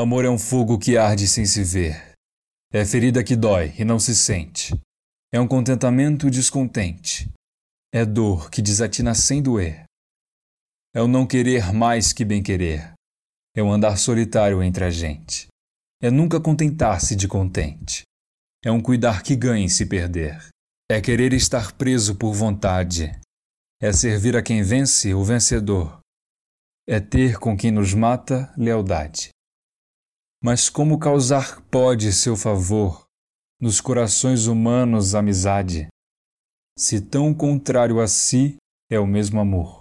Amor é um fogo que arde sem se ver. É ferida que dói e não se sente. É um contentamento descontente. É dor que desatina sem doer. É o não querer mais que bem querer. É o andar solitário entre a gente. É nunca contentar-se de contente. É um cuidar que ganha em se perder. É querer estar preso por vontade. É servir a quem vence o vencedor. É ter com quem nos mata lealdade. Mas como causar pode seu favor nos corações humanos amizade, se tão contrário a si é o mesmo amor?